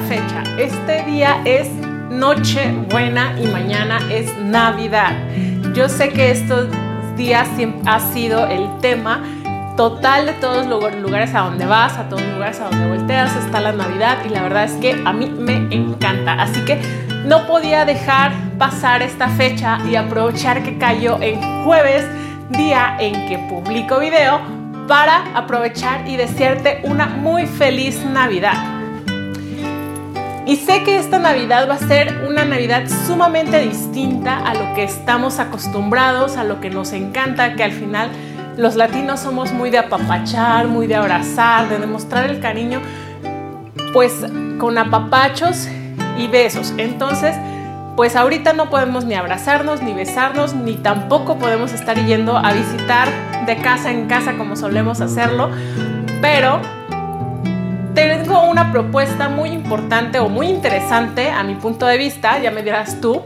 fecha. Este día es noche buena y mañana es Navidad. Yo sé que estos días ha sido el tema total de todos los lugares a donde vas, a todos los lugares a donde volteas, está la Navidad y la verdad es que a mí me encanta. Así que no podía dejar pasar esta fecha y aprovechar que cayó en jueves, día en que publico video, para aprovechar y desearte una muy feliz Navidad. Y sé que esta Navidad va a ser una Navidad sumamente distinta a lo que estamos acostumbrados, a lo que nos encanta, que al final los latinos somos muy de apapachar, muy de abrazar, de demostrar el cariño, pues con apapachos y besos. Entonces, pues ahorita no podemos ni abrazarnos, ni besarnos, ni tampoco podemos estar yendo a visitar de casa en casa como solemos hacerlo, pero tengo una propuesta muy importante o muy interesante a mi punto de vista, ya me dirás tú,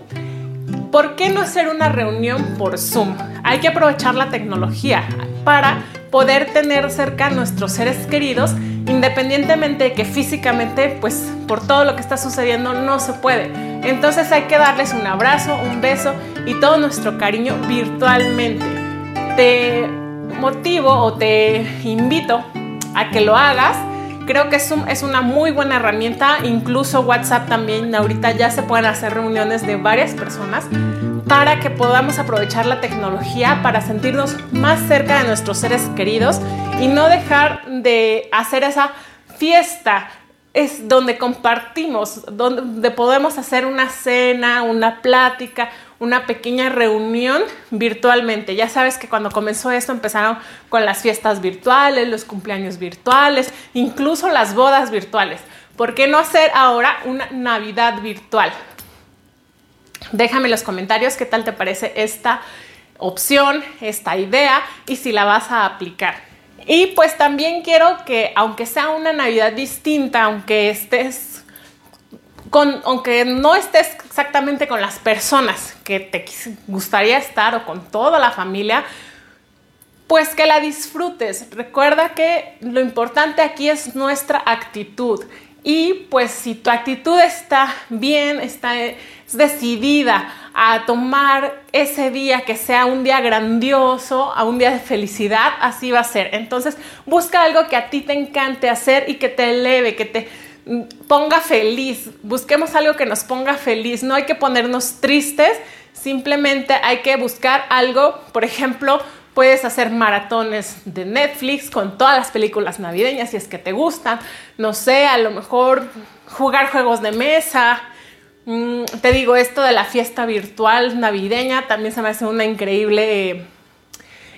¿por qué no hacer una reunión por Zoom? Hay que aprovechar la tecnología para poder tener cerca a nuestros seres queridos, independientemente de que físicamente, pues por todo lo que está sucediendo, no se puede. Entonces hay que darles un abrazo, un beso y todo nuestro cariño virtualmente. Te motivo o te invito a que lo hagas Creo que es, es, una muy buena herramienta, incluso WhatsApp también, ahorita ya se pueden hacer reuniones de varias personas para que podamos aprovechar la tecnología para sentirnos más cerca de nuestros seres queridos y no dejar de hacer esa fiesta es donde compartimos, donde podemos hacer una cena, una plática, una pequeña reunión virtualmente. Ya sabes que cuando comenzó esto empezaron con las fiestas virtuales, los cumpleaños virtuales, incluso las bodas virtuales. ¿Por qué no hacer ahora una Navidad virtual? Déjame en los comentarios qué tal te parece esta opción, esta idea y si la vas a aplicar. Y pues también quiero que, aunque sea una Navidad distinta, aunque estés con, aunque no estés exactamente con las personas que te gustaría estar o con toda la familia, pues que la disfrutes. Recuerda que lo importante aquí es nuestra actitud. Y pues si tu actitud está bien, está decidida a tomar ese día que sea un día grandioso, a un día de felicidad, así va a ser. Entonces, busca algo que a ti te encante hacer y que te eleve, que te mm, ponga feliz. Busquemos algo que nos ponga feliz. No hay que ponernos tristes, simplemente hay que buscar algo, por ejemplo, Puedes hacer maratones de Netflix con todas las películas navideñas si es que te gustan. No sé, a lo mejor jugar juegos de mesa, Mm, te digo, esto de la fiesta virtual navideña también se me hace una increíble eh,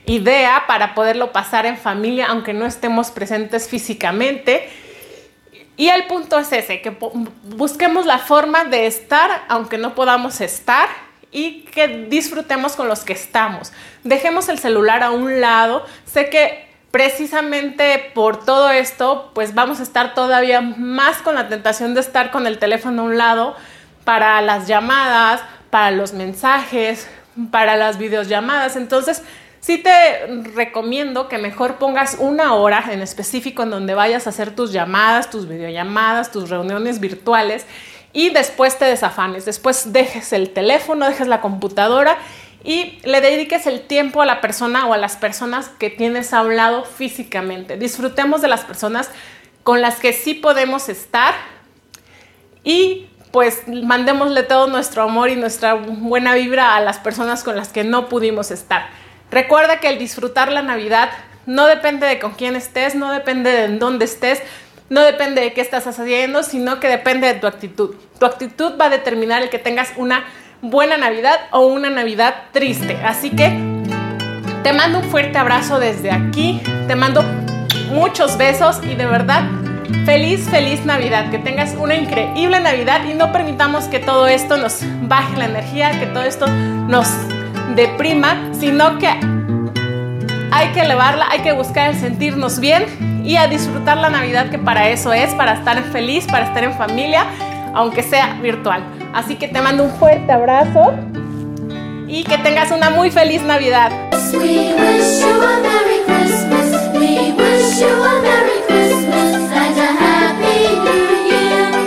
idea para poderlo pasar en familia, aunque no estemos presentes físicamente. Y el punto es ese, que busquemos la forma de estar, aunque no podamos estar, y que disfrutemos con los que estamos. Dejemos el celular a un lado. Sé que precisamente por todo esto, pues vamos a estar todavía más con la tentación de estar con el teléfono a un lado para las llamadas, para los mensajes, para las videollamadas. Entonces, sí te recomiendo que mejor pongas una hora en específico en donde vayas a hacer tus llamadas, tus videollamadas, tus reuniones virtuales y después te desafanes. Después dejes el teléfono, dejes la computadora y le dediques el tiempo a la persona o a las personas que tienes hablado físicamente. Disfrutemos de las personas con las que sí podemos estar y pues mandémosle todo nuestro amor y nuestra buena vibra a las personas con las que no pudimos estar. Recuerda que el disfrutar la Navidad no depende de con quién estés, no depende de en dónde estés, no depende de qué estás haciendo, sino que depende de tu actitud. Tu actitud va a determinar el que tengas una buena Navidad o una Navidad triste. Así que te mando un fuerte abrazo desde aquí, te mando muchos besos y de verdad Feliz, feliz Navidad, que tengas una increíble Navidad y no permitamos que todo esto nos baje la energía, que todo esto nos deprima, sino que hay que elevarla, hay que buscar el sentirnos bien y a disfrutar la Navidad que para eso es, para estar feliz, para estar en familia, aunque sea virtual. Así que te mando un fuerte abrazo y que tengas una muy feliz Navidad.